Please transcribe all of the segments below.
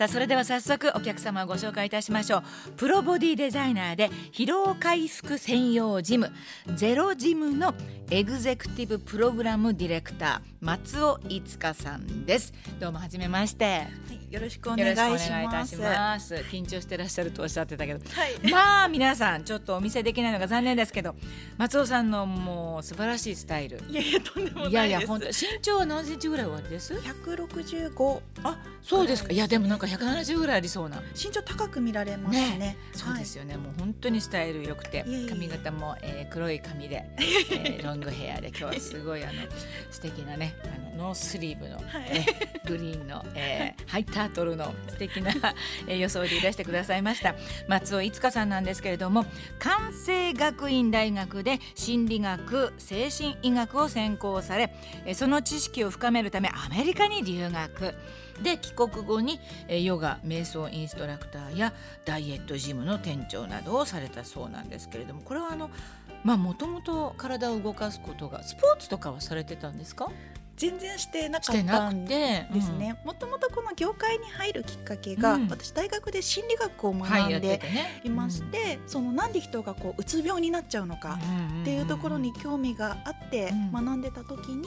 さあそれでは早速お客様をご紹介いたしましょう。プロボディデザイナーで疲労回復専用ジムゼロジムのエグゼクティブプログラムディレクター松尾いつかさんです。どうも初めまして、はいよろしくお願いします。緊張してらっしゃるとおっしゃってたけど、はい、まあ皆さんちょっとお見せできないのが残念ですけど松尾さんのもう素晴らしいスタイル。いやいやとんでもないいやいや本当身長は何センチぐらいおです？165あそうですか。いやでもなんか170ぐらいありそうな。身長高く見られますね、ね、そうですよね、はい、もう本当にスタイル良くて。髪型も、えー、黒い髪で、えー、ロングヘアで。今日はすごいあの素敵なねあのノースリーブの、はい、グリーンの、えー、ハイタートルの素敵な、えー、装いでいらしてくださいました。松尾いつかさんなんですけれども関西学院大学で心理学精神医学を専攻されその知識を深めるためアメリカに留学で帰国後にヨガ瞑想インストラクターやダイエットジムの店長などをされたそうなんですけれどもこれはあのまあもともと体を動かすことがスポーツとかはされてたんですか？全然してなかったんですね。もともとこの業界に入るきっかけが、うん、私大学で心理学を学んでいまして、はいねうん、そのなんで人がこううつ病になっちゃうのかっていうところに興味があって学んでた時に、うん、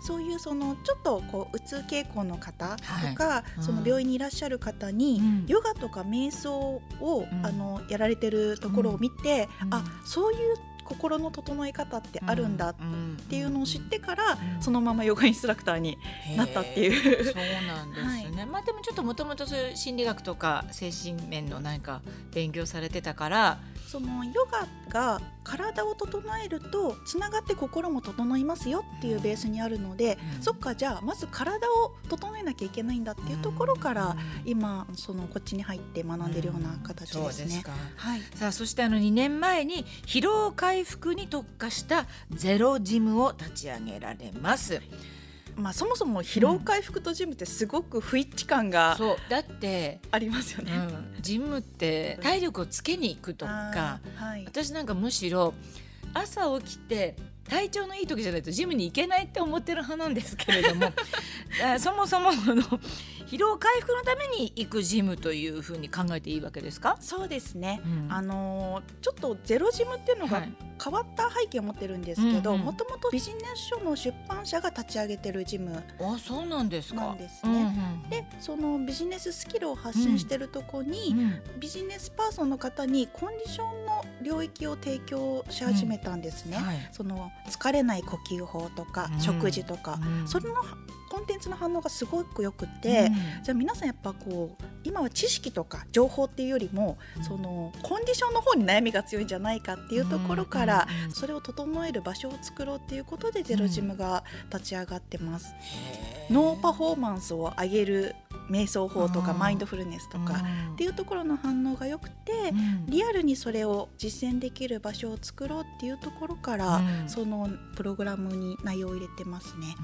そういうそのちょっとこううつ傾向の方とか、はい、その病院にいらっしゃる方に、ヨガとか瞑想を、あのやられてるところを見て、あそういう心の整え方ってあるんだっていうのを知ってから、そのままヨガインストラクターになったっていう。そうなんですね、はい、まあでもちょっともともとそういう心理学とか精神面の何か勉強されてたから。そのヨガが体を整えるとつながって心も整いますよっていうベースにあるので、うん、そっかじゃあまず体を整えなきゃいけないんだっていうところから、うん、今そのこっちに入って学んでるような形ですね。はい、さあそしてあの2年前に疲労回復に特化したゼロジムを立ち上げられます。まあ、そもそも疲労回復とジムってすごく不一致感が、そう。だってありますよね、うん、ジムって体力をつけに行くとか、はい、私なんかむしろ朝起きて体調のいい時じゃないとジムに行けないって思ってる派なんですけれども そもそもの疲労回復のために行くジムというふうに考えていいわけですか？そうですね、うん、あのちょっとゼロジムっていうのが変わった背景を持ってるんですけどもともとビジネス書の出版社が立ち上げてるジムあそうなんですか。ですね、うんうん、でそのビジネススキルを発信してるとこに、うん。うん、ビジネスパーソンの方にコンディションの領域を提供し始めたんですね、はい、その疲れない呼吸法とか、食事とか、それのコンテンツの反応がすごくよくて、うん、じゃあ皆さんやっぱこう今は知識とか情報っていうよりも、そのコンディションの方に悩みが強いんじゃないかっていうところから、それを整える場所を作ろうっていうことでゼロジムが立ち上がってます。脳パフォーマンスを上げる瞑想法とかマインドフルネスとかっていうところの反応が良くて、リアルにそれを実践できる場所を作ろうっていうところから、そのプログラムに内容を入れてますね。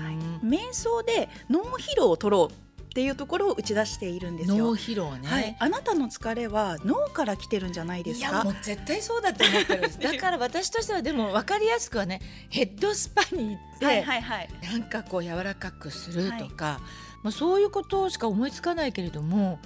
はい、瞑想で脳疲労を取ろうっていうところを打ち出しているんですよ。脳疲労ね、はい、あなたの疲れは脳から来てるんじゃないですか？いやもう絶対そうだと思ってるんです。だから私としてはでも分かりやすくはねヘッドスパに行って、はいはいはい、なんかこう柔らかくするとか、はい、まあそういうことしか思いつかないけれども。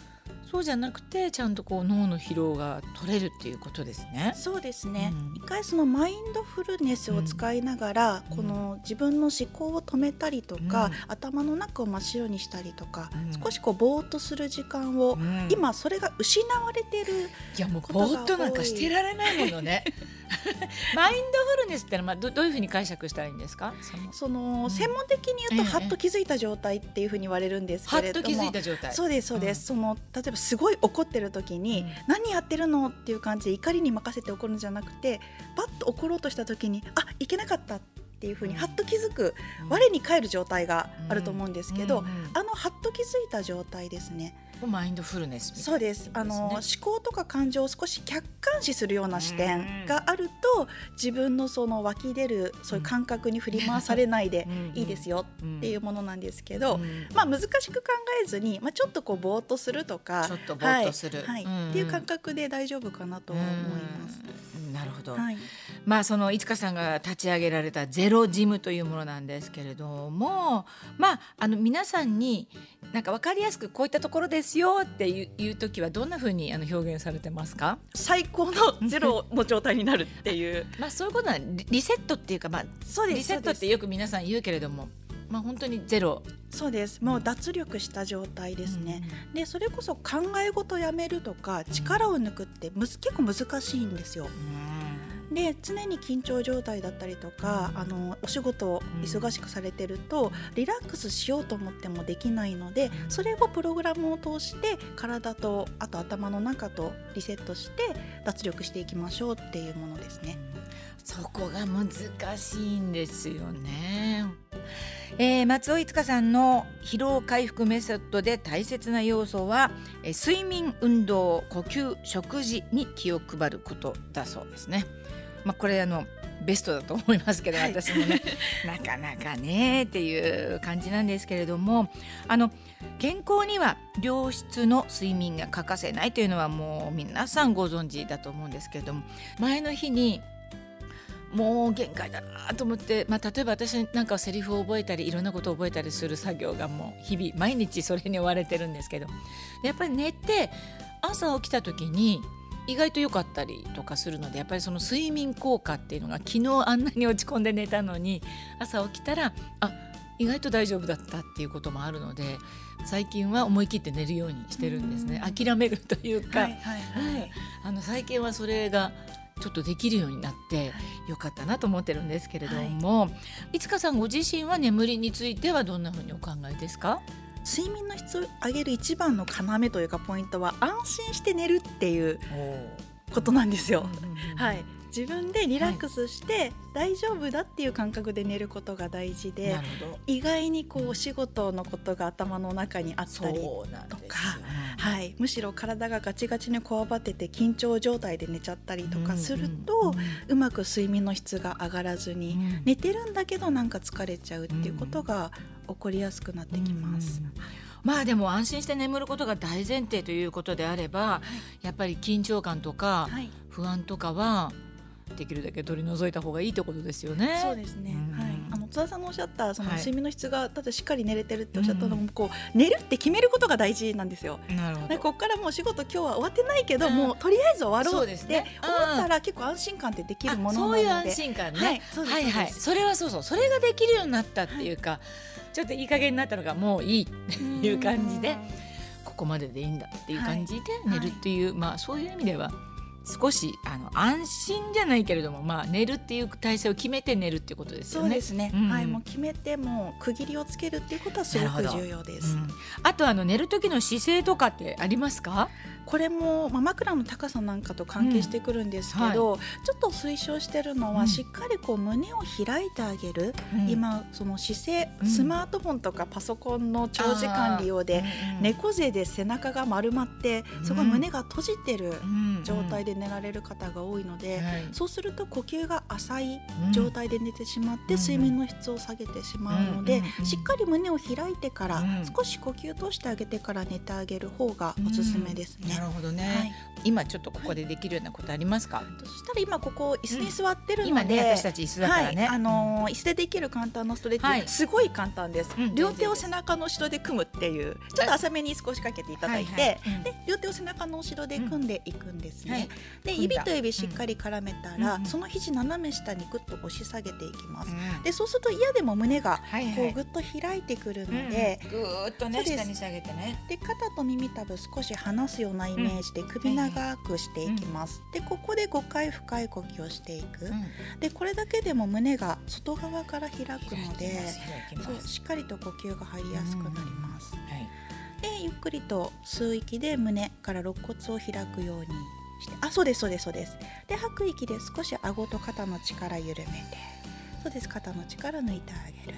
そうじゃなくてちゃんとこう脳の疲労が取れるっていうことですね。そうですね、うん、一回そのマインドフルネスを使いながら、うん、この自分の思考を止めたりとか、うん、頭の中を真っ白にしたりとか、少しこうぼーっとする時間を、今それが失われてるいやもうぼーっとなんかしてられないものね。マインドフルネスってのはまあどどういうふうに解釈したらいいんですか？その、専門的に言うと、はっと気づいた状態っていうふうに言われるんですけれども、はっと気づいた状態。そうですそうです、その例えばすごい怒ってる時に、何やってるのっていう感じで怒りに任せて怒るんじゃなくてパッと怒ろうとした時にあいけなかったっていうふうにはっと気づく、我に返る状態があると思うんですけど、あのはっと気づいた状態ですね。マインドフルネス、ね、そうです。あの思考とか感情を少し客観視するような視点があると自分のその湧き出るそういう感覚に振り回されないでいいですよっていうものなんですけど、まあ、難しく考えずに、まあ、ちょっとこうぼーっとするとかちょっとぼーっとする、はい。はい、っていう感覚で大丈夫かなと思います。なるほほど、はい、まあそのいつかさんが立ち上げられたゼロジムというものなんですけれどもまああの皆さんになんか分かりやすくこういったところですよっていう時はどんなふうにあの表現されてますか？最高のゼロの状態になるっていう。まあそういうことはリセットっていうかまあそうですリセットってよく皆さん言うけれどもまあ、本当にゼロ。そうです。もう脱力した状態ですね、うん、でそれこそ考え事やめるとか力を抜くってむ結構難しいんですよ。うん、で常に緊張状態だったりとか、うん、あのお仕事を忙しくされてると、リラックスしようと思ってもできないのでそれをプログラムを通して体とあと頭の中とリセットして脱力していきましょうっていうものですね。そこが難しいんですよね。えー、松尾いつかさんの疲労回復メソッドで大切な要素は、えー、睡眠運動呼吸食事に気を配ることだそうですね。まあ、これあのベストだと思いますけど、私もね なかなかねっていう感じなんですけれどもあの健康には良質の睡眠が欠かせないというのはもう皆さんご存知だと思うんですけれども前の日にもう限界だなと思って、まあ、例えば私なんかはセリフを覚えたりいろんなことを覚えたりする作業がもう日々毎日それに追われてるんですけどやっぱり寝て朝起きた時に意外と良かったりとかするのでやっぱりその睡眠効果っていうのが昨日あんなに落ち込んで寝たのに 朝起きたらあ意外と大丈夫だったっていうこともあるので最近は思い切って寝るようにしてるんですね。諦めるというか、はいはいはい、あの最近はそれがちょっとできるようになってよかったなと思ってるんですけれども、はい、いつかさんご自身は眠りについてはどんなふうにお考えですか？睡眠の質を上げる一番の要というかポイントは安心して寝るっていうことなんですよ。はい、自分でリラックスして大丈夫だっていう感覚で寝ることが大事で、はい、意外にこうお仕事のことが頭の中にあったりとか、はい、むしろ体がガチガチにこわばってて緊張状態で寝ちゃったりとかすると、うまく睡眠の質が上がらずに、寝てるんだけどなんか疲れちゃうっていうことが起こりやすくなってきます。まあでも安心して眠ることが大前提ということであれば、やっぱり緊張感とか不安とかはできるだけ取り除いた方がいいってことですよね。そうですね。はい。あの津田さんのおっしゃったその睡眠の質がただしっかり寝れてるっておっしゃったのも、こう寝るって決めることが大事なんですよ。なるほど。ここからもう仕事今日は終わってないけど、もうとりあえず終わろうって思ったら結構安心感ってできるものなので。そういう安心感ね。はい。はいはい。それはそうそうそれができるようになったっていうか、ちょっといい加減になったのがもういいっていう感じで。ここまででいいんだっていう感じで寝るっていう、まあそういう意味では少しあの安心じゃないけれども、まあ、寝るっていう体制を決めて寝るっていうことですよね。そうですね、うん、はい、もう決めても区切りをつけるっていうことはすごく重要です。うん、あとあの寝る時の姿勢とかってありますか？これも、まあ、枕の高さなんかと関係してくるんですけど、うん。はい、ちょっと推奨してるのは、しっかりこう胸を開いてあげる、今その姿勢スマートフォンとかパソコンの長時間利用で、猫背で背中が丸まってそこ胸が閉じてる状態で寝られる方が多いので、そうすると呼吸が浅い状態で寝てしまって、睡眠の質を下げてしまうので、しっかり胸を開いてから、少し呼吸通してあげてから寝てあげる方がおすすめですね。なるほどね、はい、今ちょっとここでできるようなことありますか、そしたら今ここ椅子に座ってるので、うん、ね私たち椅子だからね、はい、あのー、椅子でできる簡単なストレッチ、はい、すごい簡単です、うん、両手を背中の後ろで組むっていう。ちょっと浅めに少しかけていただいて、はいはい、で両手を背中の後ろで組んでいくんですね、で指と指しっかり絡めたら、その肘斜め下にぐっと押し下げていきます、でそうすると嫌でも胸がこうぐっと開いてくるので、ぐーっとね下に下げてね。で肩と耳たぶ少し離すようなイメージで首長くしていきます、でここで5回深い呼吸をしていく、でこれだけでも胸が外側から開くのでそうしっかりと呼吸が入りやすくなります、でゆっくりと吸う息で胸から肋骨を開くようにしてあそうですそうですそうですで吐く息で少し顎と肩の力緩めてそうです肩の力抜いてあげる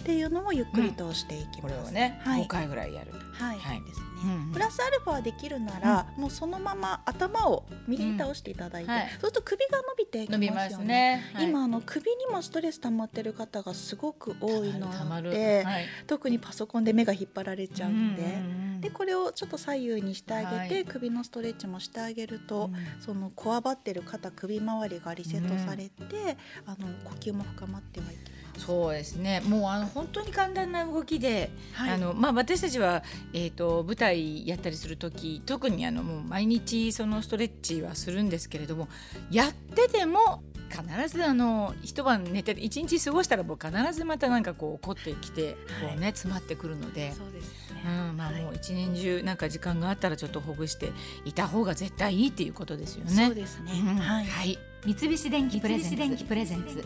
っていうのもゆっくりとしていきます。うん、これをね、はい、5回ぐらいやる。はい、はい、ですね、うんうん、プラスアルファできるなら、うん、もうそのまま頭を右に倒していただいて、うん。はい、そうすると首が伸びてきますよね。ね。はい、今あの首にもストレス溜まってる方がすごく多いので、特にパソコンで目が引っ張られちゃうんで、うんうんうん、でこれをちょっと左右にしてあげて、首のストレッチもしてあげると、そのこわばってる肩首周りがリセットされて、あの呼吸も深まってはいきます。そうですね。もうあの本当に簡単な動きで、はい、あのまあ、私たちは、えーと、舞台やったりする時特にあのもう毎日そのストレッチはするんですけれどもやってても必ずあの一晩寝て一日過ごしたらもう必ずまたなんかこう起こってきてこうね、詰まってくるのでそうですね、うんまあ、もう一年中なんか時間があったらちょっとほぐしていた方が絶対いいっていうことですよね。そうですね、うん、はい、はい、三菱電機プレゼンツ。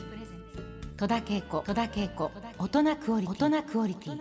戸田恵子。戸田恵子。大人クオリティ